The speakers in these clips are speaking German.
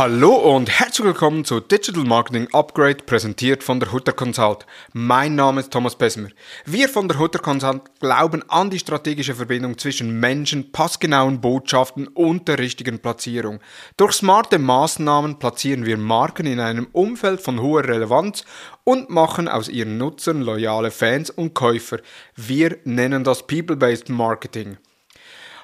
Hallo und herzlich willkommen zu Digital Marketing Upgrade, präsentiert von der Hutter Consult. Mein Name ist Thomas Besmer. Wir von der Hutter Consult glauben an die strategische Verbindung zwischen Menschen, passgenauen Botschaften und der richtigen Platzierung. Durch smarte Maßnahmen platzieren wir Marken in einem Umfeld von hoher Relevanz und machen aus ihren Nutzern loyale Fans und Käufer. Wir nennen das People-Based Marketing.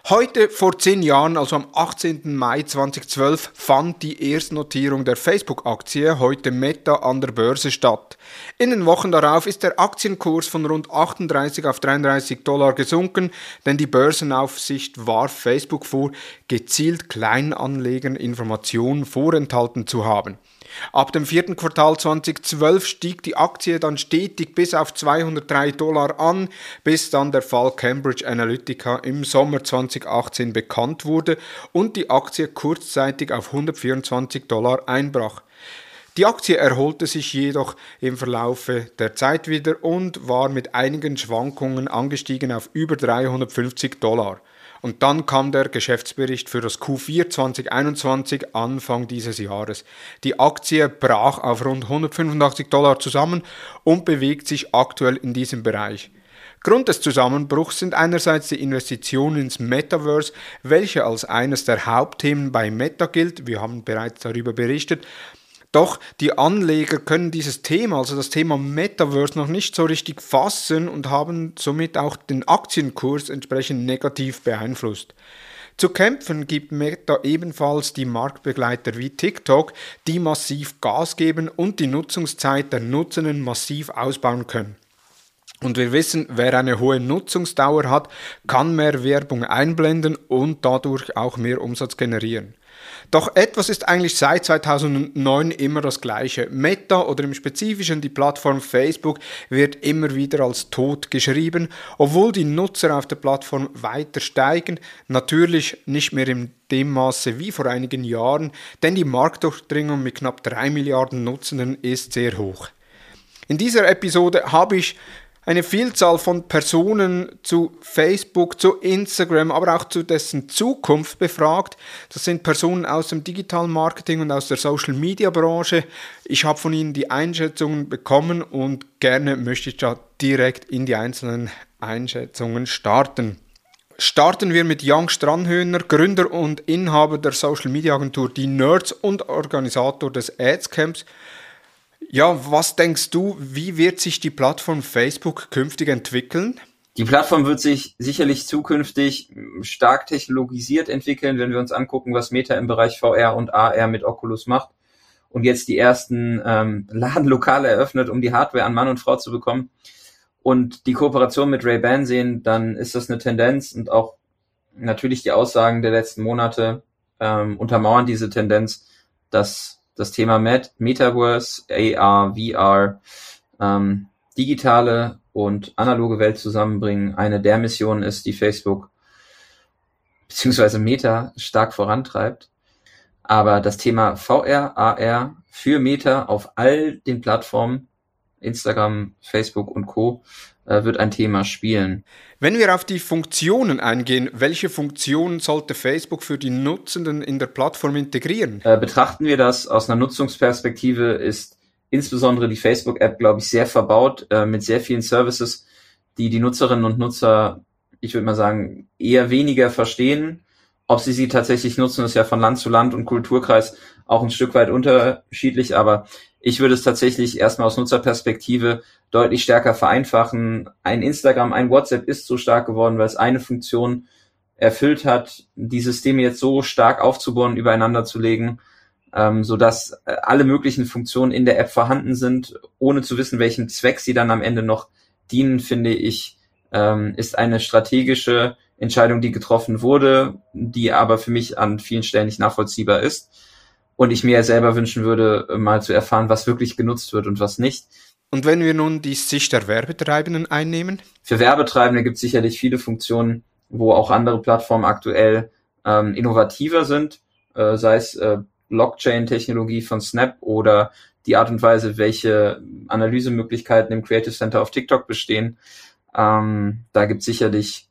Heute vor zehn Jahren, also am 18. Mai 2012, fand die Erstnotierung der Facebook-Aktie, heute Meta, an der Börse statt. In den Wochen darauf ist der Aktienkurs von rund 38 auf 33 Dollar gesunken, denn die Börsenaufsicht warf Facebook vor, gezielt Kleinanlegern Informationen vorenthalten zu haben. Ab dem vierten Quartal 2012 stieg die Aktie dann stetig bis auf 203 Dollar an, bis dann der Fall Cambridge Analytica im Sommer 2018 bekannt wurde und die Aktie kurzzeitig auf 124 Dollar einbrach. Die Aktie erholte sich jedoch im Verlaufe der Zeit wieder und war mit einigen Schwankungen angestiegen auf über 350 Dollar. Und dann kam der Geschäftsbericht für das Q4 2021 Anfang dieses Jahres. Die Aktie brach auf rund 185 Dollar zusammen und bewegt sich aktuell in diesem Bereich. Grund des Zusammenbruchs sind einerseits die Investitionen ins Metaverse, welche als eines der Hauptthemen bei Meta gilt, wir haben bereits darüber berichtet, doch die Anleger können dieses Thema, also das Thema Metaverse, noch nicht so richtig fassen und haben somit auch den Aktienkurs entsprechend negativ beeinflusst. Zu kämpfen gibt Meta ebenfalls die Marktbegleiter wie TikTok, die massiv Gas geben und die Nutzungszeit der Nutzenden massiv ausbauen können. Und wir wissen, wer eine hohe Nutzungsdauer hat, kann mehr Werbung einblenden und dadurch auch mehr Umsatz generieren. Doch etwas ist eigentlich seit 2009 immer das gleiche. Meta oder im Spezifischen die Plattform Facebook wird immer wieder als tot geschrieben, obwohl die Nutzer auf der Plattform weiter steigen, natürlich nicht mehr in dem Maße wie vor einigen Jahren, denn die Marktdurchdringung mit knapp 3 Milliarden Nutzenden ist sehr hoch. In dieser Episode habe ich eine Vielzahl von Personen zu Facebook, zu Instagram, aber auch zu dessen Zukunft befragt. Das sind Personen aus dem Digital Marketing und aus der Social Media Branche. Ich habe von ihnen die Einschätzungen bekommen und gerne möchte ich da direkt in die einzelnen Einschätzungen starten. Starten wir mit Jan Stranhöhner, Gründer und Inhaber der Social Media Agentur Die Nerds und Organisator des Ads Camps. Ja, was denkst du, wie wird sich die Plattform Facebook künftig entwickeln? Die Plattform wird sich sicherlich zukünftig stark technologisiert entwickeln, wenn wir uns angucken, was Meta im Bereich VR und AR mit Oculus macht und jetzt die ersten ähm, Ladenlokale eröffnet, um die Hardware an Mann und Frau zu bekommen und die Kooperation mit Ray-Ban sehen, dann ist das eine Tendenz und auch natürlich die Aussagen der letzten Monate ähm, untermauern diese Tendenz, dass das Thema Met Metaverse, AR, VR, ähm, digitale und analoge Welt zusammenbringen. Eine der Missionen ist, die Facebook beziehungsweise Meta stark vorantreibt. Aber das Thema VR, AR für Meta auf all den Plattformen, Instagram, Facebook und Co. Äh, wird ein Thema spielen. Wenn wir auf die Funktionen eingehen, welche Funktionen sollte Facebook für die Nutzenden in der Plattform integrieren? Äh, betrachten wir das aus einer Nutzungsperspektive, ist insbesondere die Facebook-App, glaube ich, sehr verbaut äh, mit sehr vielen Services, die die Nutzerinnen und Nutzer, ich würde mal sagen, eher weniger verstehen. Ob sie sie tatsächlich nutzen, ist ja von Land zu Land und Kulturkreis auch ein Stück weit unterschiedlich, aber ich würde es tatsächlich erstmal aus Nutzerperspektive deutlich stärker vereinfachen. Ein Instagram, ein WhatsApp ist so stark geworden, weil es eine Funktion erfüllt hat, die Systeme jetzt so stark aufzubauen, übereinander zu legen, ähm, so dass äh, alle möglichen Funktionen in der App vorhanden sind, ohne zu wissen, welchen Zweck sie dann am Ende noch dienen, finde ich, ähm, ist eine strategische Entscheidung, die getroffen wurde, die aber für mich an vielen Stellen nicht nachvollziehbar ist und ich mir selber wünschen würde, mal zu erfahren, was wirklich genutzt wird und was nicht. Und wenn wir nun die Sicht der Werbetreibenden einnehmen? Für Werbetreibende gibt es sicherlich viele Funktionen, wo auch andere Plattformen aktuell ähm, innovativer sind, äh, sei es äh, Blockchain-Technologie von Snap oder die Art und Weise, welche Analysemöglichkeiten im Creative Center auf TikTok bestehen. Ähm, da gibt es sicherlich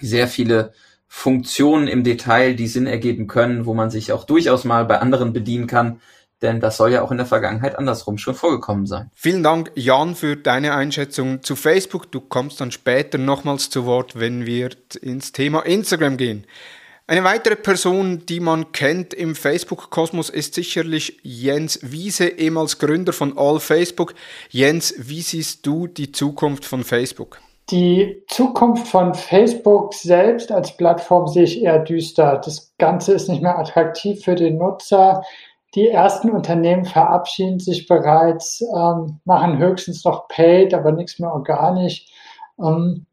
sehr viele Funktionen im Detail, die Sinn ergeben können, wo man sich auch durchaus mal bei anderen bedienen kann. Denn das soll ja auch in der Vergangenheit andersrum schon vorgekommen sein. Vielen Dank, Jan, für deine Einschätzung zu Facebook. Du kommst dann später nochmals zu Wort, wenn wir ins Thema Instagram gehen. Eine weitere Person, die man kennt im Facebook-Kosmos, ist sicherlich Jens Wiese, ehemals Gründer von All Facebook. Jens, wie siehst du die Zukunft von Facebook? Die Zukunft von Facebook selbst als Plattform sehe ich eher düster. Das Ganze ist nicht mehr attraktiv für den Nutzer. Die ersten Unternehmen verabschieden sich bereits, ähm, machen höchstens noch Paid, aber nichts mehr organisch. Ähm,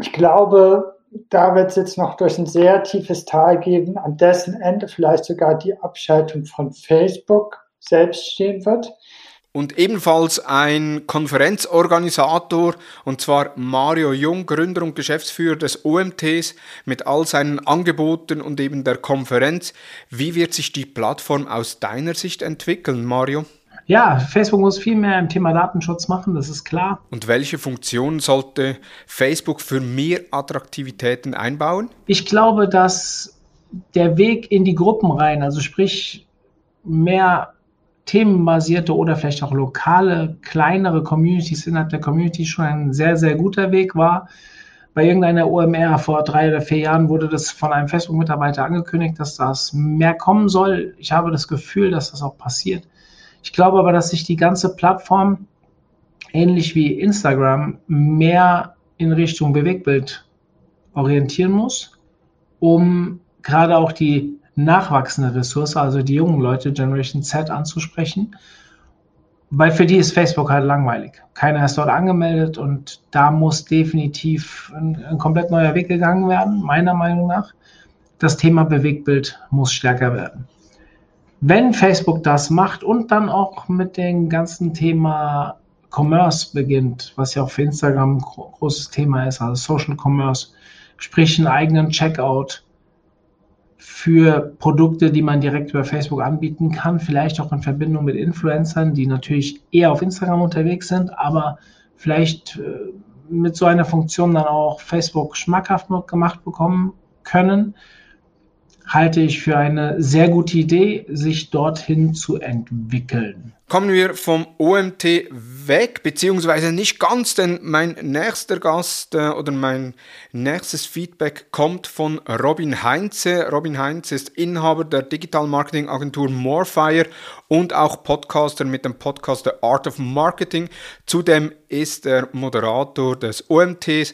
ich glaube, da wird es jetzt noch durch ein sehr tiefes Tal geben, an dessen Ende vielleicht sogar die Abschaltung von Facebook selbst stehen wird und ebenfalls ein Konferenzorganisator, und zwar Mario Jung, Gründer und Geschäftsführer des OMTs mit all seinen Angeboten und eben der Konferenz. Wie wird sich die Plattform aus deiner Sicht entwickeln, Mario? Ja, Facebook muss viel mehr im Thema Datenschutz machen, das ist klar. Und welche Funktionen sollte Facebook für mehr Attraktivitäten einbauen? Ich glaube, dass der Weg in die Gruppen rein, also sprich mehr themenbasierte oder vielleicht auch lokale, kleinere Communities innerhalb der Community schon ein sehr, sehr guter Weg war. Bei irgendeiner OMR vor drei oder vier Jahren wurde das von einem Facebook-Mitarbeiter angekündigt, dass das mehr kommen soll. Ich habe das Gefühl, dass das auch passiert. Ich glaube aber, dass sich die ganze Plattform, ähnlich wie Instagram, mehr in Richtung Bewegtbild orientieren muss, um gerade auch die nachwachsende Ressource, also die jungen Leute, Generation Z, anzusprechen. Weil für die ist Facebook halt langweilig. Keiner ist dort angemeldet und da muss definitiv ein, ein komplett neuer Weg gegangen werden, meiner Meinung nach. Das Thema Bewegtbild muss stärker werden. Wenn Facebook das macht und dann auch mit dem ganzen Thema Commerce beginnt, was ja auch für Instagram ein großes Thema ist, also Social Commerce, sprich einen eigenen Checkout, für Produkte, die man direkt über Facebook anbieten kann, vielleicht auch in Verbindung mit Influencern, die natürlich eher auf Instagram unterwegs sind, aber vielleicht äh, mit so einer Funktion dann auch Facebook schmackhaft gemacht bekommen können halte ich für eine sehr gute Idee, sich dorthin zu entwickeln. Kommen wir vom OMT weg, beziehungsweise nicht ganz, denn mein nächster Gast äh, oder mein nächstes Feedback kommt von Robin Heinze. Robin Heinze ist Inhaber der Digital Marketing Agentur Morefire und auch Podcaster mit dem Podcast The Art of Marketing. Zudem ist er Moderator des OMTs.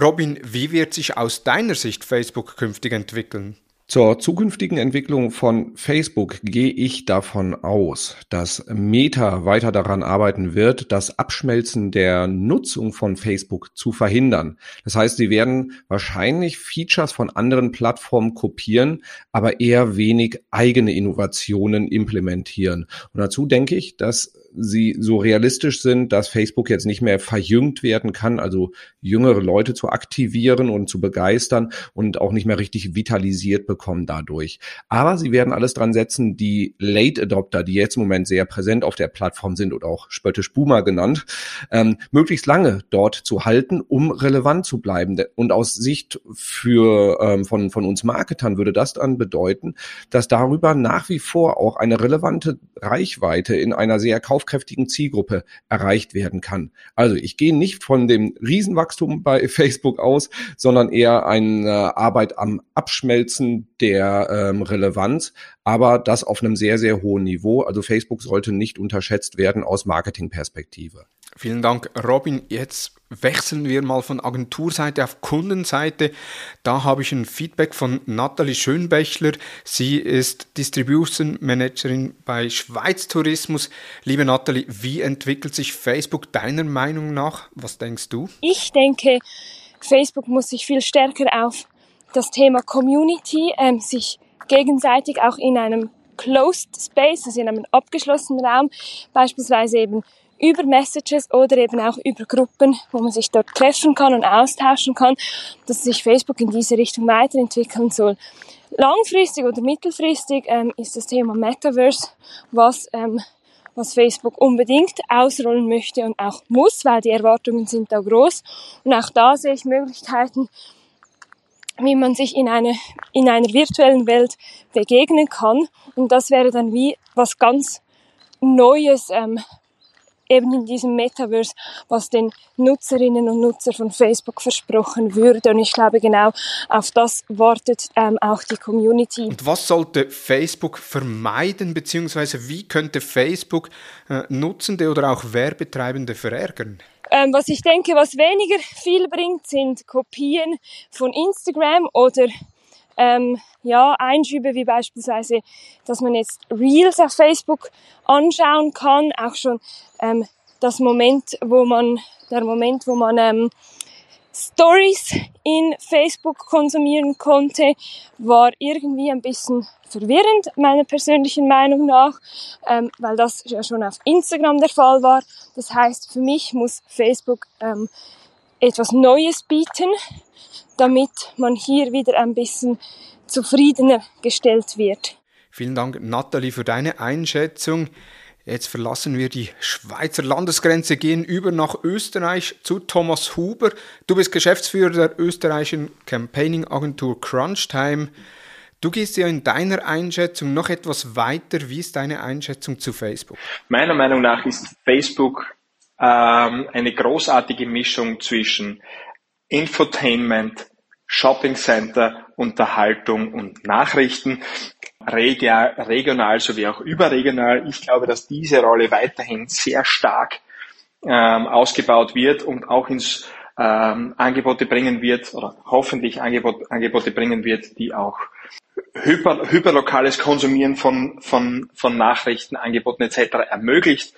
Robin, wie wird sich aus deiner Sicht Facebook künftig entwickeln? Zur zukünftigen Entwicklung von Facebook gehe ich davon aus, dass Meta weiter daran arbeiten wird, das Abschmelzen der Nutzung von Facebook zu verhindern. Das heißt, sie werden wahrscheinlich Features von anderen Plattformen kopieren, aber eher wenig eigene Innovationen implementieren. Und dazu denke ich, dass sie so realistisch sind, dass Facebook jetzt nicht mehr verjüngt werden kann, also jüngere Leute zu aktivieren und zu begeistern und auch nicht mehr richtig vitalisiert bekommen dadurch. Aber sie werden alles dran setzen, die Late Adopter, die jetzt im Moment sehr präsent auf der Plattform sind oder auch spöttisch Boomer genannt, ähm, möglichst lange dort zu halten, um relevant zu bleiben. Und aus Sicht für ähm, von, von uns Marketern würde das dann bedeuten, dass darüber nach wie vor auch eine relevante Reichweite in einer sehr kauf kaufkräftigen Zielgruppe erreicht werden kann. Also ich gehe nicht von dem Riesenwachstum bei Facebook aus, sondern eher eine Arbeit am Abschmelzen der ähm, Relevanz, aber das auf einem sehr, sehr hohen Niveau. Also Facebook sollte nicht unterschätzt werden aus Marketingperspektive. Vielen Dank, Robin. Jetzt wechseln wir mal von Agenturseite auf Kundenseite. Da habe ich ein Feedback von Nathalie Schönbächler. Sie ist Distribution Managerin bei Schweiz Tourismus. Liebe Nathalie, wie entwickelt sich Facebook deiner Meinung nach? Was denkst du? Ich denke, Facebook muss sich viel stärker auf das Thema Community, ähm, sich gegenseitig auch in einem Closed Space, also in einem abgeschlossenen Raum, beispielsweise eben über Messages oder eben auch über Gruppen, wo man sich dort treffen kann und austauschen kann, dass sich Facebook in diese Richtung weiterentwickeln soll. Langfristig oder mittelfristig ähm, ist das Thema Metaverse, was, ähm, was Facebook unbedingt ausrollen möchte und auch muss, weil die Erwartungen sind da groß. Und auch da sehe ich Möglichkeiten, wie man sich in, eine, in einer virtuellen Welt begegnen kann. Und das wäre dann wie was ganz Neues, ähm, eben in diesem Metaverse, was den Nutzerinnen und Nutzern von Facebook versprochen würde. Und ich glaube, genau auf das wartet ähm, auch die Community. Und was sollte Facebook vermeiden, beziehungsweise wie könnte Facebook äh, Nutzende oder auch Werbetreibende verärgern? Ähm, was ich denke, was weniger viel bringt, sind Kopien von Instagram oder ähm, ja, Einschübe wie beispielsweise, dass man jetzt Reels auf Facebook anschauen kann, auch schon ähm, das Moment, wo man, der Moment, wo man ähm, Stories in Facebook konsumieren konnte, war irgendwie ein bisschen verwirrend, meiner persönlichen Meinung nach, ähm, weil das ja schon auf Instagram der Fall war. Das heißt, für mich muss Facebook ähm, etwas Neues bieten, damit man hier wieder ein bisschen zufriedener gestellt wird. Vielen Dank, Nathalie, für deine Einschätzung. Jetzt verlassen wir die Schweizer Landesgrenze, gehen über nach Österreich zu Thomas Huber. Du bist Geschäftsführer der österreichischen Campaigning-Agentur Crunchtime. Du gehst ja in deiner Einschätzung noch etwas weiter. Wie ist deine Einschätzung zu Facebook? Meiner Meinung nach ist Facebook ähm, eine großartige Mischung zwischen Infotainment, Shopping Center, Unterhaltung und Nachrichten, regional sowie auch überregional. Ich glaube, dass diese Rolle weiterhin sehr stark ähm, ausgebaut wird und auch ins ähm, Angebote bringen wird oder hoffentlich Angebot, Angebote bringen wird, die auch hyper, hyperlokales Konsumieren von, von, von Nachrichten, Angeboten etc. ermöglicht.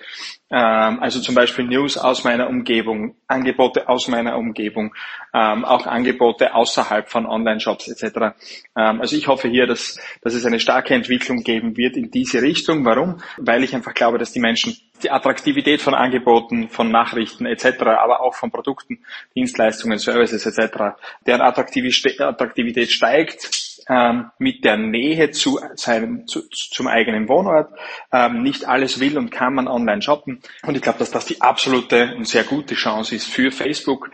Ähm, also zum Beispiel News aus meiner Umgebung, Angebote aus meiner Umgebung, ähm, auch Angebote außerhalb von Online-Shops etc. Ähm, also ich hoffe hier, dass, dass es eine starke Entwicklung geben wird in diese Richtung. Warum? Weil ich einfach glaube, dass die Menschen die Attraktivität von Angeboten, von Nachrichten etc., aber auch von Produkten, Dienstleistungen, Services etc., deren Attraktivität steigt ähm, mit der Nähe zu seinem, zu, zum eigenen Wohnort. Ähm, nicht alles will und kann man online shoppen. Und ich glaube, dass das die absolute und sehr gute Chance ist für Facebook,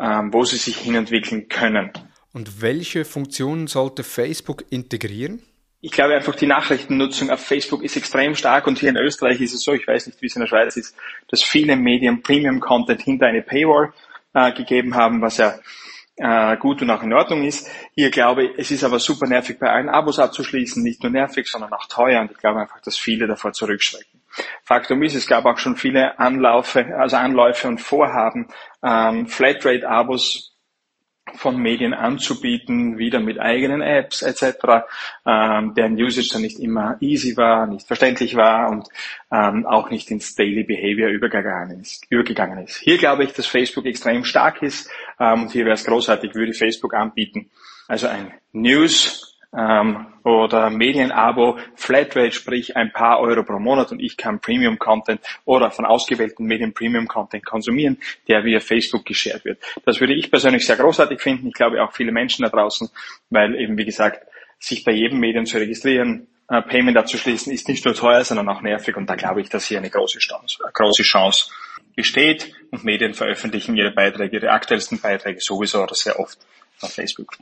ähm, wo sie sich hinentwickeln können. Und welche Funktionen sollte Facebook integrieren? Ich glaube einfach, die Nachrichtennutzung auf Facebook ist extrem stark und hier in Österreich ist es so, ich weiß nicht, wie es in der Schweiz ist, dass viele Medien Premium-Content hinter eine Paywall äh, gegeben haben, was ja äh, gut und auch in Ordnung ist. Hier glaube ich, es ist aber super nervig, bei allen Abos abzuschließen. Nicht nur nervig, sondern auch teuer. Und ich glaube einfach, dass viele davor zurückschrecken. Faktum ist, es gab auch schon viele Anlaufe, also Anläufe und Vorhaben, ähm, Flatrate-Abos von Medien anzubieten, wieder mit eigenen Apps etc., ähm, deren Usage dann nicht immer easy war, nicht verständlich war und ähm, auch nicht ins Daily Behavior übergegangen ist, übergegangen ist. Hier glaube ich, dass Facebook extrem stark ist ähm, und hier wäre es großartig, würde Facebook anbieten. Also ein News ähm, oder Medienabo, Flatrate, sprich ein paar Euro pro Monat und ich kann Premium-Content oder von ausgewählten Medien Premium-Content konsumieren, der via Facebook geshared wird. Das würde ich persönlich sehr großartig finden. Ich glaube auch viele Menschen da draußen, weil eben, wie gesagt, sich bei jedem Medium zu registrieren, äh, Payment abzuschließen, ist nicht nur teuer, sondern auch nervig und da glaube ich, dass hier eine große Chance, eine große Chance besteht und Medien veröffentlichen ihre Beiträge, ihre aktuellsten Beiträge sowieso oder sehr oft auf Facebook.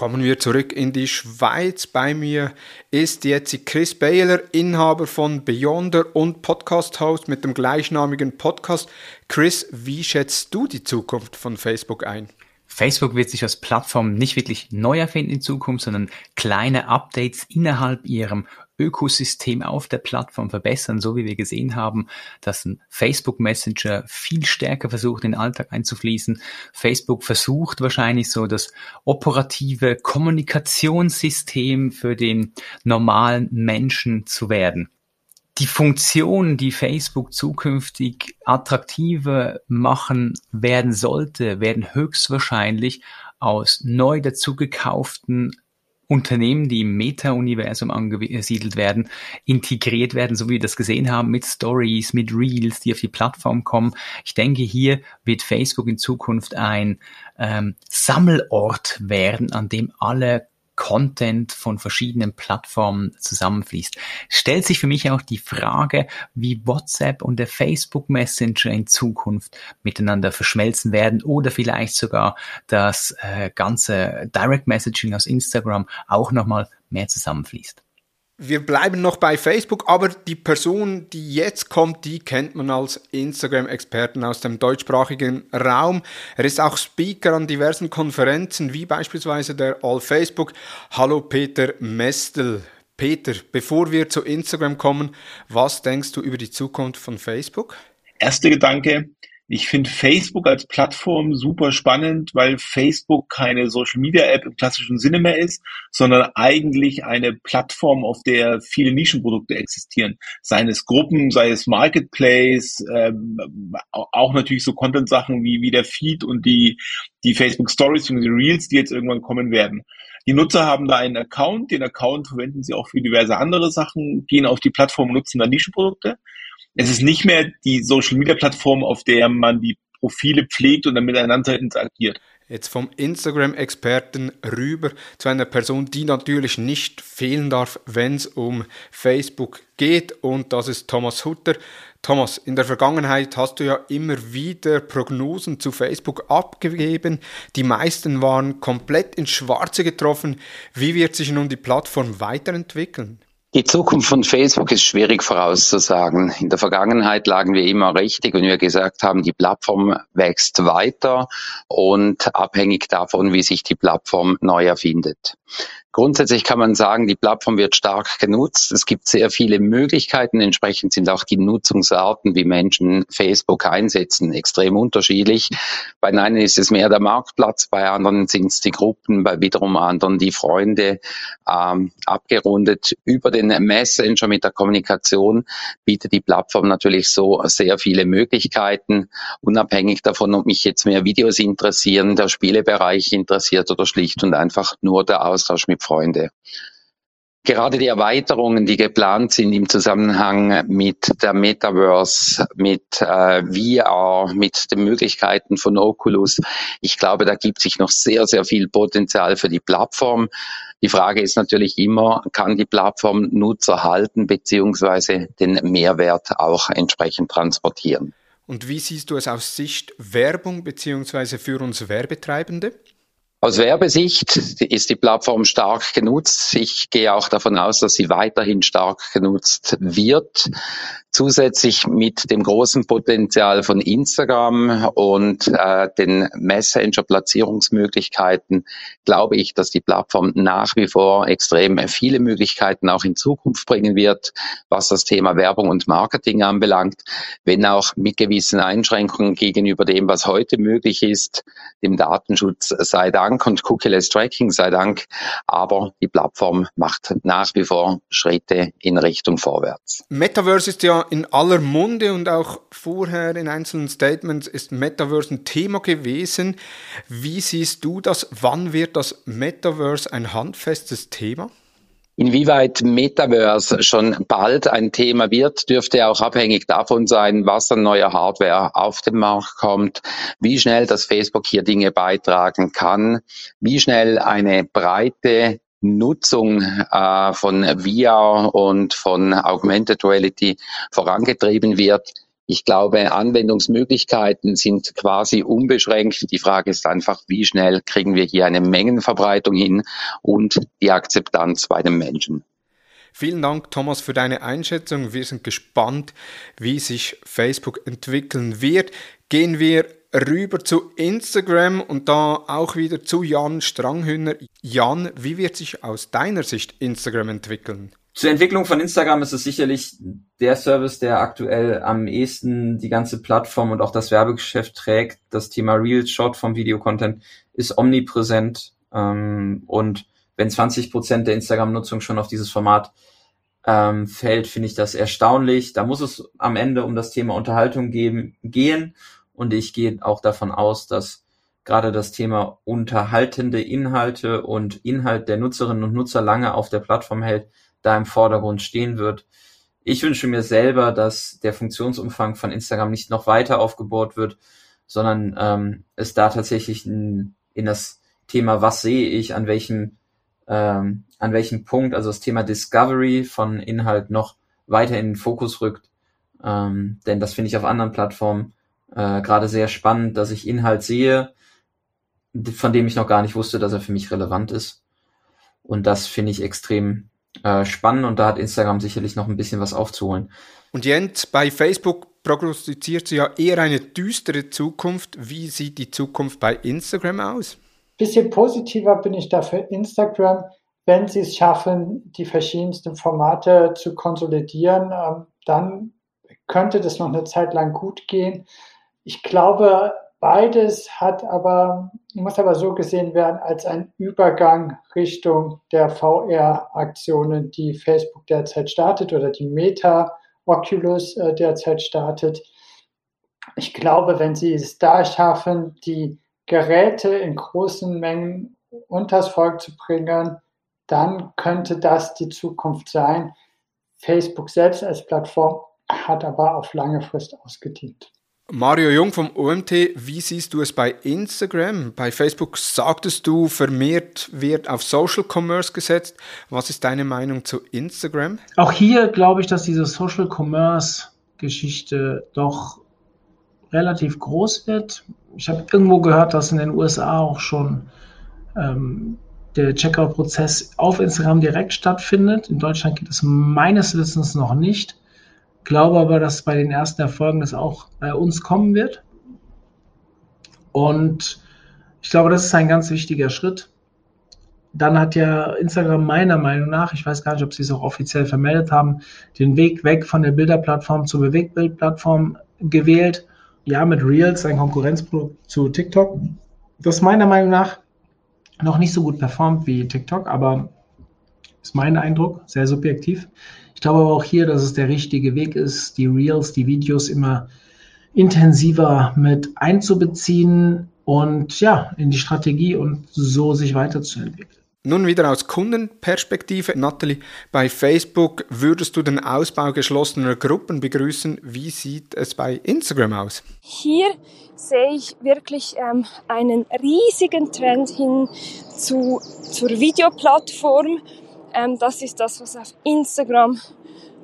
Kommen wir zurück in die Schweiz. Bei mir ist jetzt Chris Baylor, Inhaber von Beyonder und Podcast-Host mit dem gleichnamigen Podcast. Chris, wie schätzt du die Zukunft von Facebook ein? Facebook wird sich als Plattform nicht wirklich neu erfinden in Zukunft, sondern kleine Updates innerhalb ihrem Ökosystem auf der Plattform verbessern, so wie wir gesehen haben, dass ein Facebook Messenger viel stärker versucht, in den Alltag einzufließen. Facebook versucht wahrscheinlich so das operative Kommunikationssystem für den normalen Menschen zu werden die Funktion, die Facebook zukünftig attraktiver machen werden sollte, werden höchstwahrscheinlich aus neu dazugekauften Unternehmen, die im Meta-Universum angesiedelt werden, integriert werden, so wie wir das gesehen haben, mit Stories, mit Reels, die auf die Plattform kommen. Ich denke, hier wird Facebook in Zukunft ein ähm, Sammelort werden, an dem alle Content von verschiedenen Plattformen zusammenfließt. Stellt sich für mich auch die Frage, wie WhatsApp und der Facebook Messenger in Zukunft miteinander verschmelzen werden oder vielleicht sogar das äh, ganze Direct Messaging aus Instagram auch nochmal mehr zusammenfließt. Wir bleiben noch bei Facebook, aber die Person, die jetzt kommt, die kennt man als Instagram-Experten aus dem deutschsprachigen Raum. Er ist auch Speaker an diversen Konferenzen, wie beispielsweise der All Facebook. Hallo Peter Mestel. Peter, bevor wir zu Instagram kommen, was denkst du über die Zukunft von Facebook? Erster Gedanke, ich finde Facebook als Plattform super spannend, weil Facebook keine Social Media App im klassischen Sinne mehr ist, sondern eigentlich eine Plattform, auf der viele Nischenprodukte existieren. Seien es Gruppen, sei es Marketplace, ähm, auch natürlich so Content-Sachen wie, wie der Feed und die, die Facebook Stories und die Reels, die jetzt irgendwann kommen werden. Die Nutzer haben da einen Account, den Account verwenden sie auch für diverse andere Sachen, gehen auf die Plattform nutzen dann Nischenprodukte es ist nicht mehr die Social Media Plattform, auf der man die Profile pflegt und dann miteinander interagiert. Jetzt vom Instagram-Experten rüber zu einer Person, die natürlich nicht fehlen darf, wenn es um Facebook geht. Und das ist Thomas Hutter. Thomas, in der Vergangenheit hast du ja immer wieder Prognosen zu Facebook abgegeben. Die meisten waren komplett ins Schwarze getroffen. Wie wird sich nun die Plattform weiterentwickeln? Die Zukunft von Facebook ist schwierig vorauszusagen. In der Vergangenheit lagen wir immer richtig, wenn wir gesagt haben, die Plattform wächst weiter und abhängig davon, wie sich die Plattform neu erfindet. Grundsätzlich kann man sagen, die Plattform wird stark genutzt. Es gibt sehr viele Möglichkeiten. Entsprechend sind auch die Nutzungsarten, wie Menschen Facebook einsetzen, extrem unterschiedlich. Bei einen ist es mehr der Marktplatz, bei anderen sind es die Gruppen, bei wiederum anderen die Freunde. Ähm, abgerundet über den Messenger mit der Kommunikation bietet die Plattform natürlich so sehr viele Möglichkeiten, unabhängig davon, ob mich jetzt mehr Videos interessieren, der Spielebereich interessiert oder schlicht und einfach nur der Austausch mit Freunde. Gerade die Erweiterungen, die geplant sind im Zusammenhang mit der Metaverse, mit äh, VR, mit den Möglichkeiten von Oculus, ich glaube, da gibt sich noch sehr, sehr viel Potenzial für die Plattform. Die Frage ist natürlich immer, kann die Plattform Nutzer halten beziehungsweise den Mehrwert auch entsprechend transportieren? Und wie siehst du es aus Sicht Werbung beziehungsweise für uns Werbetreibende? Aus Werbesicht ist die Plattform stark genutzt. Ich gehe auch davon aus, dass sie weiterhin stark genutzt wird. Zusätzlich mit dem großen Potenzial von Instagram und äh, den Messenger-Platzierungsmöglichkeiten glaube ich, dass die Plattform nach wie vor extrem viele Möglichkeiten auch in Zukunft bringen wird, was das Thema Werbung und Marketing anbelangt, wenn auch mit gewissen Einschränkungen gegenüber dem, was heute möglich ist, dem Datenschutz sei Dank und Cookie-less Tracking sei Dank. Aber die Plattform macht nach wie vor Schritte in Richtung vorwärts. Metaverse ist ja in aller Munde und auch vorher in einzelnen Statements ist Metaverse ein Thema gewesen. Wie siehst du das? Wann wird das Metaverse ein handfestes Thema? Inwieweit Metaverse schon bald ein Thema wird, dürfte auch abhängig davon sein, was an neuer Hardware auf den Markt kommt, wie schnell das Facebook hier Dinge beitragen kann, wie schnell eine breite Nutzung äh, von VR und von Augmented Reality vorangetrieben wird. Ich glaube, Anwendungsmöglichkeiten sind quasi unbeschränkt. Die Frage ist einfach, wie schnell kriegen wir hier eine Mengenverbreitung hin und die Akzeptanz bei den Menschen. Vielen Dank, Thomas, für deine Einschätzung. Wir sind gespannt, wie sich Facebook entwickeln wird. Gehen wir rüber zu Instagram und da auch wieder zu Jan Stranghühner. Jan, wie wird sich aus deiner Sicht Instagram entwickeln? Zur Entwicklung von Instagram ist es sicherlich der Service, der aktuell am ehesten die ganze Plattform und auch das Werbegeschäft trägt. Das Thema Reels, Short vom Videocontent ist omnipräsent. Ähm, und wenn 20 Prozent der Instagram-Nutzung schon auf dieses Format ähm, fällt, finde ich das erstaunlich. Da muss es am Ende um das Thema Unterhaltung geben, gehen. Und ich gehe auch davon aus, dass gerade das Thema unterhaltende Inhalte und Inhalt der Nutzerinnen und Nutzer lange auf der Plattform hält, da im Vordergrund stehen wird. Ich wünsche mir selber, dass der Funktionsumfang von Instagram nicht noch weiter aufgebohrt wird, sondern ähm, es da tatsächlich in, in das Thema, was sehe ich, an welchem ähm, an welchem Punkt also das Thema Discovery von Inhalt noch weiter in den Fokus rückt. Ähm, denn das finde ich auf anderen Plattformen äh, gerade sehr spannend, dass ich Inhalt sehe, von dem ich noch gar nicht wusste, dass er für mich relevant ist. Und das finde ich extrem äh, spannend und da hat Instagram sicherlich noch ein bisschen was aufzuholen. Und Jens, bei Facebook prognostiziert sie ja eher eine düstere Zukunft. Wie sieht die Zukunft bei Instagram aus? Bisschen positiver bin ich da für Instagram, wenn sie es schaffen, die verschiedensten Formate zu konsolidieren, ähm, dann könnte das noch eine Zeit lang gut gehen. Ich glaube, beides hat aber, muss aber so gesehen werden als ein Übergang Richtung der VR-Aktionen, die Facebook derzeit startet oder die Meta Oculus äh, derzeit startet. Ich glaube, wenn sie es da schaffen, die Geräte in großen Mengen unters Volk zu bringen, dann könnte das die Zukunft sein. Facebook selbst als Plattform hat aber auf lange Frist ausgedient. Mario Jung vom OMT, wie siehst du es bei Instagram? Bei Facebook sagtest du, vermehrt wird auf Social Commerce gesetzt. Was ist deine Meinung zu Instagram? Auch hier glaube ich, dass diese Social Commerce Geschichte doch relativ groß wird. Ich habe irgendwo gehört, dass in den USA auch schon ähm, der Checkout-Prozess auf Instagram direkt stattfindet. In Deutschland geht es meines Wissens noch nicht glaube aber, dass bei den ersten Erfolgen das auch bei uns kommen wird. Und ich glaube, das ist ein ganz wichtiger Schritt. Dann hat ja Instagram meiner Meinung nach, ich weiß gar nicht, ob sie es auch offiziell vermeldet haben, den Weg weg von der Bilderplattform zur Bewegtbildplattform gewählt. Ja, mit Reels, ein Konkurrenzprodukt zu TikTok. Das meiner Meinung nach noch nicht so gut performt wie TikTok, aber ist mein Eindruck, sehr subjektiv. Ich glaube aber auch hier, dass es der richtige Weg ist, die Reels, die Videos immer intensiver mit einzubeziehen und ja, in die Strategie und so sich weiterzuentwickeln. Nun wieder aus Kundenperspektive. Natalie, bei Facebook würdest du den Ausbau geschlossener Gruppen begrüßen. Wie sieht es bei Instagram aus? Hier sehe ich wirklich ähm, einen riesigen Trend hin zu, zur Videoplattform ähm, das ist das, was auf Instagram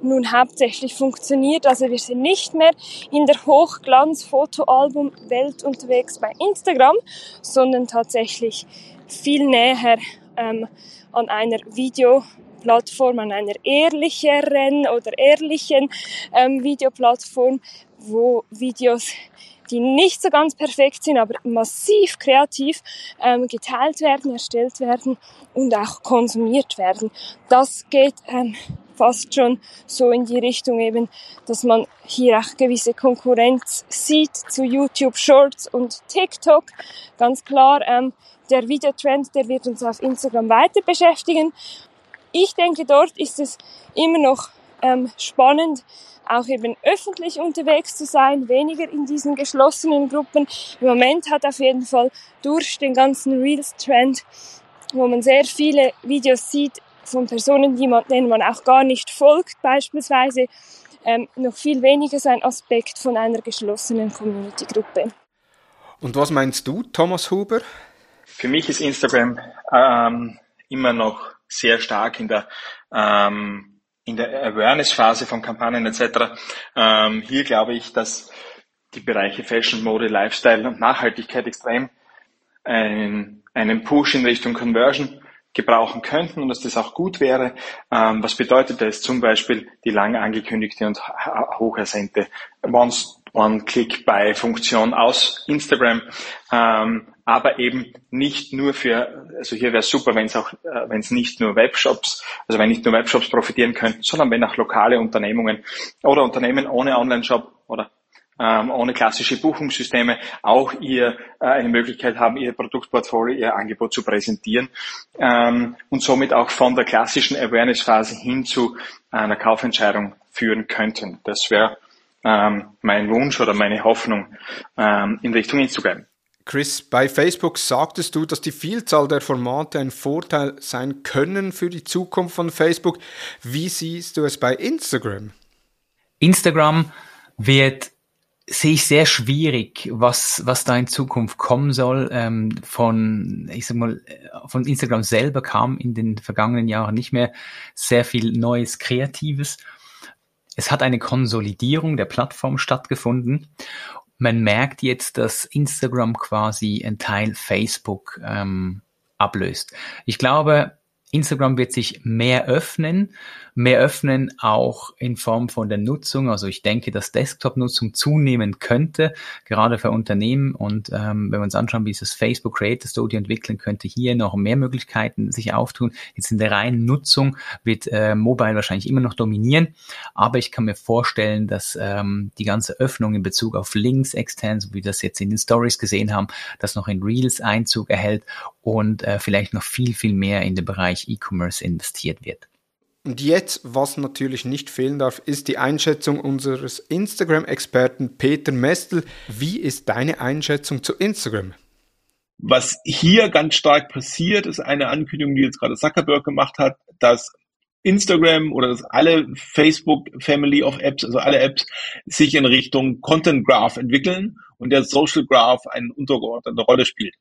nun hauptsächlich funktioniert. Also wir sind nicht mehr in der Hochglanz-Fotoalbum-Welt unterwegs bei Instagram, sondern tatsächlich viel näher ähm, an einer Videoplattform, an einer ehrlicheren oder ehrlichen ähm, Videoplattform, wo Videos die nicht so ganz perfekt sind, aber massiv kreativ ähm, geteilt werden, erstellt werden und auch konsumiert werden. Das geht ähm, fast schon so in die Richtung eben, dass man hier auch gewisse Konkurrenz sieht zu YouTube Shorts und TikTok. Ganz klar, ähm, der Videotrend, der wird uns auf Instagram weiter beschäftigen. Ich denke, dort ist es immer noch ähm, spannend, auch eben öffentlich unterwegs zu sein, weniger in diesen geschlossenen Gruppen. Im Moment hat auf jeden Fall durch den ganzen Reels-Trend, wo man sehr viele Videos sieht von Personen, die man, denen man auch gar nicht folgt, beispielsweise, ähm, noch viel weniger sein Aspekt von einer geschlossenen Community-Gruppe. Und was meinst du, Thomas Huber? Für mich ist Instagram ähm, immer noch sehr stark in der ähm, in der Awareness-Phase von Kampagnen etc. Ähm, hier glaube ich, dass die Bereiche Fashion, Mode, Lifestyle und Nachhaltigkeit extrem einen, einen Push in Richtung Conversion gebrauchen könnten und dass das auch gut wäre. Ähm, was bedeutet das? Zum Beispiel die lang angekündigte und hochersehnte One-Click-Buy-Funktion aus Instagram, ähm, aber eben nicht nur für, also hier wäre es super, wenn es auch, äh, wenn es nicht nur Webshops, also wenn nicht nur Webshops profitieren könnten, sondern wenn auch lokale Unternehmungen oder Unternehmen ohne Online-Shop oder ähm, ohne klassische Buchungssysteme auch ihr äh, eine Möglichkeit haben, ihr Produktportfolio, ihr Angebot zu präsentieren ähm, und somit auch von der klassischen Awareness-Phase hin zu einer Kaufentscheidung führen könnten. Das wäre ähm, mein Wunsch oder meine Hoffnung ähm, in Richtung Instagram. Chris, bei Facebook sagtest du, dass die Vielzahl der Formate ein Vorteil sein können für die Zukunft von Facebook. Wie siehst du es bei Instagram? Instagram wird sehe ich sehr schwierig, was, was da in Zukunft kommen soll. Ähm, von, ich sag mal, von Instagram selber kam in den vergangenen Jahren nicht mehr sehr viel Neues, Kreatives. Es hat eine Konsolidierung der Plattform stattgefunden. Man merkt jetzt, dass Instagram quasi ein Teil Facebook ähm, ablöst. Ich glaube, Instagram wird sich mehr öffnen, mehr öffnen auch in Form von der Nutzung. Also ich denke, dass Desktop-Nutzung zunehmen könnte, gerade für Unternehmen. Und ähm, wenn wir uns anschauen, wie es das Facebook Creator Studio entwickeln könnte, hier noch mehr Möglichkeiten sich auftun. Jetzt in der reinen Nutzung wird äh, Mobile wahrscheinlich immer noch dominieren, aber ich kann mir vorstellen, dass ähm, die ganze Öffnung in Bezug auf Links extern, so wie wir das jetzt in den Stories gesehen haben, das noch in Reels Einzug erhält und äh, vielleicht noch viel, viel mehr in den Bereich E-Commerce investiert wird. Und jetzt, was natürlich nicht fehlen darf, ist die Einschätzung unseres Instagram-Experten Peter Mestel. Wie ist deine Einschätzung zu Instagram? Was hier ganz stark passiert, ist eine Ankündigung, die jetzt gerade Zuckerberg gemacht hat, dass Instagram oder dass alle Facebook Family of Apps, also alle Apps, sich in Richtung Content Graph entwickeln und der Social Graph eine untergeordnete Rolle spielt.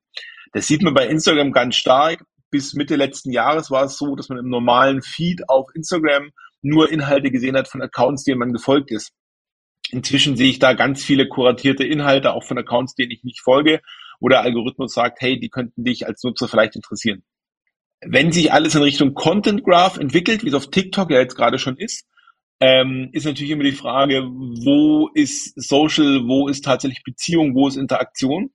Das sieht man bei Instagram ganz stark bis Mitte letzten Jahres war es so, dass man im normalen Feed auf Instagram nur Inhalte gesehen hat von Accounts, denen man gefolgt ist. Inzwischen sehe ich da ganz viele kuratierte Inhalte, auch von Accounts, denen ich nicht folge, wo der Algorithmus sagt, hey, die könnten dich als Nutzer vielleicht interessieren. Wenn sich alles in Richtung Content Graph entwickelt, wie es auf TikTok ja jetzt gerade schon ist, ähm, ist natürlich immer die Frage, wo ist Social, wo ist tatsächlich Beziehung, wo ist Interaktion.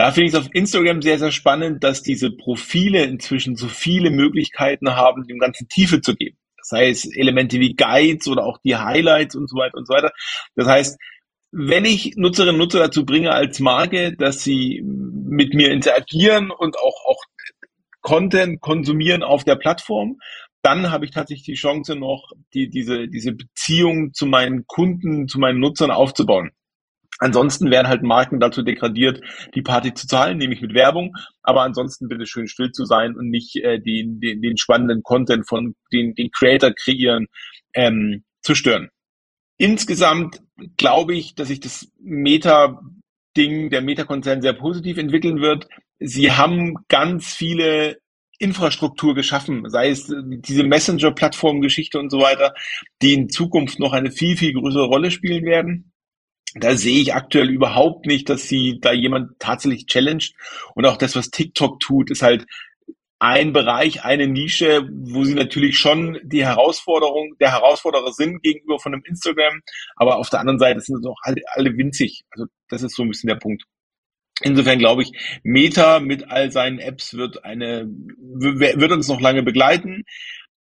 Da finde ich es auf Instagram sehr, sehr spannend, dass diese Profile inzwischen so viele Möglichkeiten haben, dem Ganzen Tiefe zu geben. Das heißt, Elemente wie Guides oder auch die Highlights und so weiter und so weiter. Das heißt, wenn ich Nutzerinnen und Nutzer dazu bringe als Marke, dass sie mit mir interagieren und auch, auch Content konsumieren auf der Plattform, dann habe ich tatsächlich die Chance noch, die, diese, diese Beziehung zu meinen Kunden, zu meinen Nutzern aufzubauen. Ansonsten werden halt Marken dazu degradiert, die Party zu zahlen, nämlich mit Werbung. Aber ansonsten bitte schön still zu sein und nicht äh, den, den, den spannenden Content von den, den Creator kreieren ähm, zu stören. Insgesamt glaube ich, dass sich das Meta-Ding, der Meta-Konzern sehr positiv entwickeln wird. Sie haben ganz viele Infrastruktur geschaffen, sei es diese Messenger-Plattform-Geschichte und so weiter, die in Zukunft noch eine viel, viel größere Rolle spielen werden da sehe ich aktuell überhaupt nicht, dass sie da jemand tatsächlich challenged. Und auch das, was TikTok tut, ist halt ein Bereich, eine Nische, wo sie natürlich schon die Herausforderung, der Herausforderer sind gegenüber von einem Instagram. Aber auf der anderen Seite sind es auch alle, alle winzig. Also das ist so ein bisschen der Punkt. Insofern glaube ich, Meta mit all seinen Apps wird eine, wird uns noch lange begleiten.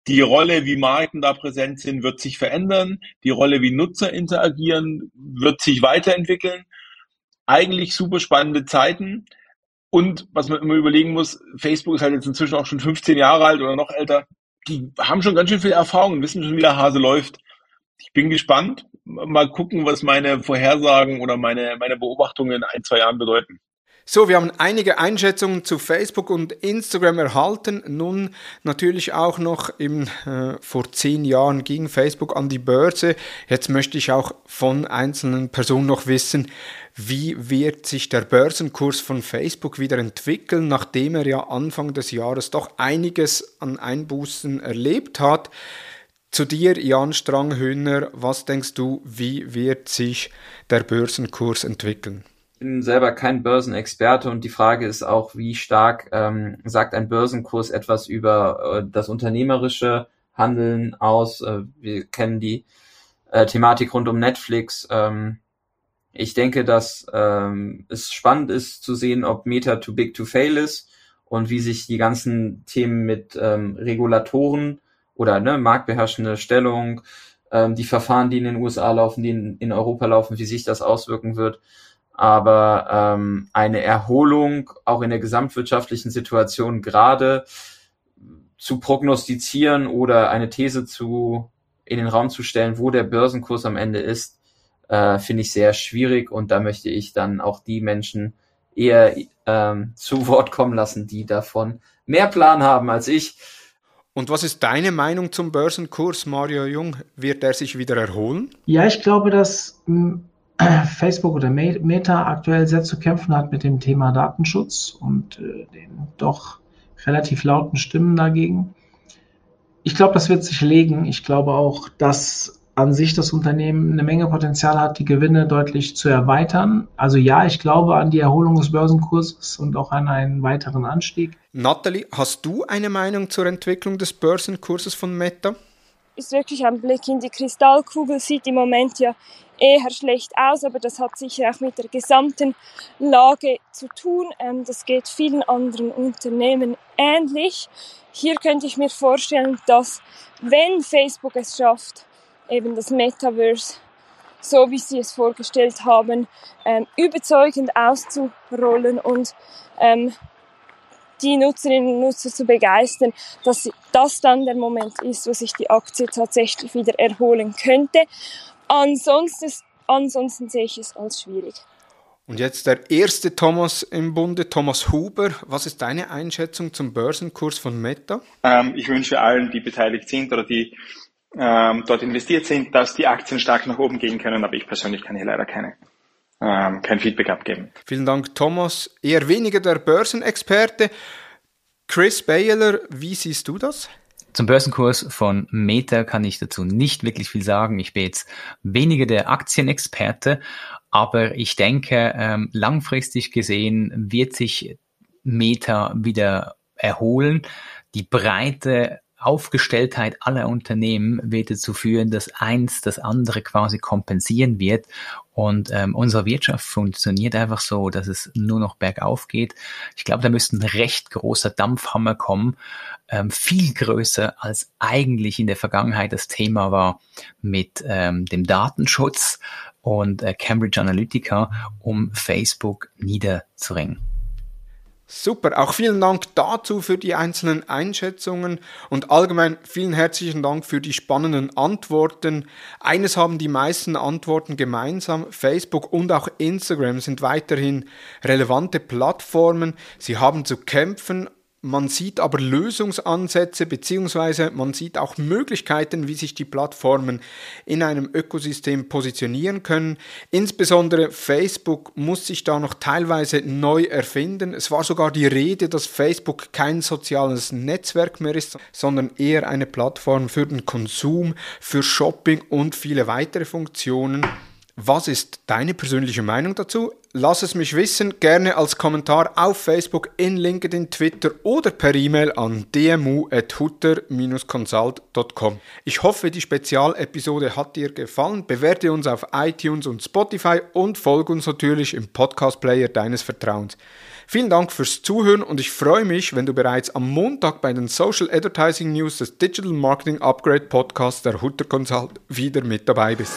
Die Rolle, wie Marken da präsent sind, wird sich verändern. Die Rolle, wie Nutzer interagieren, wird sich weiterentwickeln. Eigentlich super spannende Zeiten. Und was man immer überlegen muss, Facebook ist halt jetzt inzwischen auch schon 15 Jahre alt oder noch älter. Die haben schon ganz schön viel Erfahrung und wissen schon, wie der Hase läuft. Ich bin gespannt. Mal gucken, was meine Vorhersagen oder meine, meine Beobachtungen in ein, zwei Jahren bedeuten. So, wir haben einige Einschätzungen zu Facebook und Instagram erhalten. Nun natürlich auch noch im, äh, vor zehn Jahren ging Facebook an die Börse. Jetzt möchte ich auch von einzelnen Personen noch wissen, wie wird sich der Börsenkurs von Facebook wieder entwickeln, nachdem er ja Anfang des Jahres doch einiges an Einbußen erlebt hat. Zu dir, Jan Stranghöhner, was denkst du, wie wird sich der Börsenkurs entwickeln? Bin selber kein Börsenexperte und die Frage ist auch, wie stark ähm, sagt ein Börsenkurs etwas über äh, das unternehmerische Handeln aus. Äh, wir kennen die äh, Thematik rund um Netflix. Ähm, ich denke, dass ähm, es spannend ist zu sehen, ob Meta too big to fail ist und wie sich die ganzen Themen mit ähm, Regulatoren oder ne, marktbeherrschende Stellung, ähm, die Verfahren, die in den USA laufen, die in, in Europa laufen, wie sich das auswirken wird aber ähm, eine Erholung auch in der gesamtwirtschaftlichen Situation gerade zu prognostizieren oder eine These zu in den Raum zu stellen, wo der Börsenkurs am Ende ist, äh, finde ich sehr schwierig und da möchte ich dann auch die Menschen eher ähm, zu Wort kommen lassen, die davon mehr Plan haben als ich. Und was ist deine Meinung zum Börsenkurs, Mario Jung? Wird er sich wieder erholen? Ja, ich glaube, dass Facebook oder Meta aktuell sehr zu kämpfen hat mit dem Thema Datenschutz und äh, den doch relativ lauten Stimmen dagegen. Ich glaube, das wird sich legen. Ich glaube auch, dass an sich das Unternehmen eine Menge Potenzial hat, die Gewinne deutlich zu erweitern. Also ja, ich glaube an die Erholung des Börsenkurses und auch an einen weiteren Anstieg. Natalie, hast du eine Meinung zur Entwicklung des Börsenkurses von Meta? Ist wirklich ein Blick in die Kristallkugel, sieht im Moment ja eher schlecht aus, aber das hat sicher auch mit der gesamten Lage zu tun. Ähm, das geht vielen anderen Unternehmen ähnlich. Hier könnte ich mir vorstellen, dass wenn Facebook es schafft, eben das Metaverse, so wie sie es vorgestellt haben, ähm, überzeugend auszurollen und ähm, die Nutzerinnen und Nutzer zu begeistern, dass das dann der Moment ist, wo sich die Aktie tatsächlich wieder erholen könnte. Ansonsten, ansonsten sehe ich es als schwierig. Und jetzt der erste Thomas im Bunde, Thomas Huber. Was ist deine Einschätzung zum Börsenkurs von Meta? Ähm, ich wünsche allen, die beteiligt sind oder die ähm, dort investiert sind, dass die Aktien stark nach oben gehen können, aber ich persönlich kann hier leider keine, ähm, kein Feedback abgeben. Vielen Dank, Thomas. Eher weniger der Börsenexperte. Chris Baylor, wie siehst du das? Zum Börsenkurs von Meta kann ich dazu nicht wirklich viel sagen. Ich bin jetzt weniger der Aktienexperte, aber ich denke, ähm, langfristig gesehen wird sich Meta wieder erholen. Die breite Aufgestelltheit aller Unternehmen wird dazu führen, dass eins das andere quasi kompensieren wird. Und ähm, unsere Wirtschaft funktioniert einfach so, dass es nur noch bergauf geht. Ich glaube, da müsste ein recht großer Dampfhammer kommen, ähm, viel größer als eigentlich in der Vergangenheit das Thema war mit ähm, dem Datenschutz und äh, Cambridge Analytica, um Facebook niederzuringen. Super, auch vielen Dank dazu für die einzelnen Einschätzungen und allgemein vielen herzlichen Dank für die spannenden Antworten. Eines haben die meisten Antworten gemeinsam, Facebook und auch Instagram sind weiterhin relevante Plattformen. Sie haben zu kämpfen, man sieht aber Lösungsansätze beziehungsweise man sieht auch Möglichkeiten, wie sich die Plattformen in einem Ökosystem positionieren können. Insbesondere Facebook muss sich da noch teilweise neu erfinden. Es war sogar die Rede, dass Facebook kein soziales Netzwerk mehr ist, sondern eher eine Plattform für den Konsum, für Shopping und viele weitere Funktionen. Was ist deine persönliche Meinung dazu? Lass es mich wissen, gerne als Kommentar auf Facebook, in LinkedIn, Twitter oder per E-Mail an dmu.hutter-consult.com. Ich hoffe, die Spezialepisode hat dir gefallen. Bewerte uns auf iTunes und Spotify und folge uns natürlich im Podcast-Player deines Vertrauens. Vielen Dank fürs Zuhören und ich freue mich, wenn du bereits am Montag bei den Social Advertising News des Digital Marketing Upgrade Podcasts der Hutter Consult wieder mit dabei bist.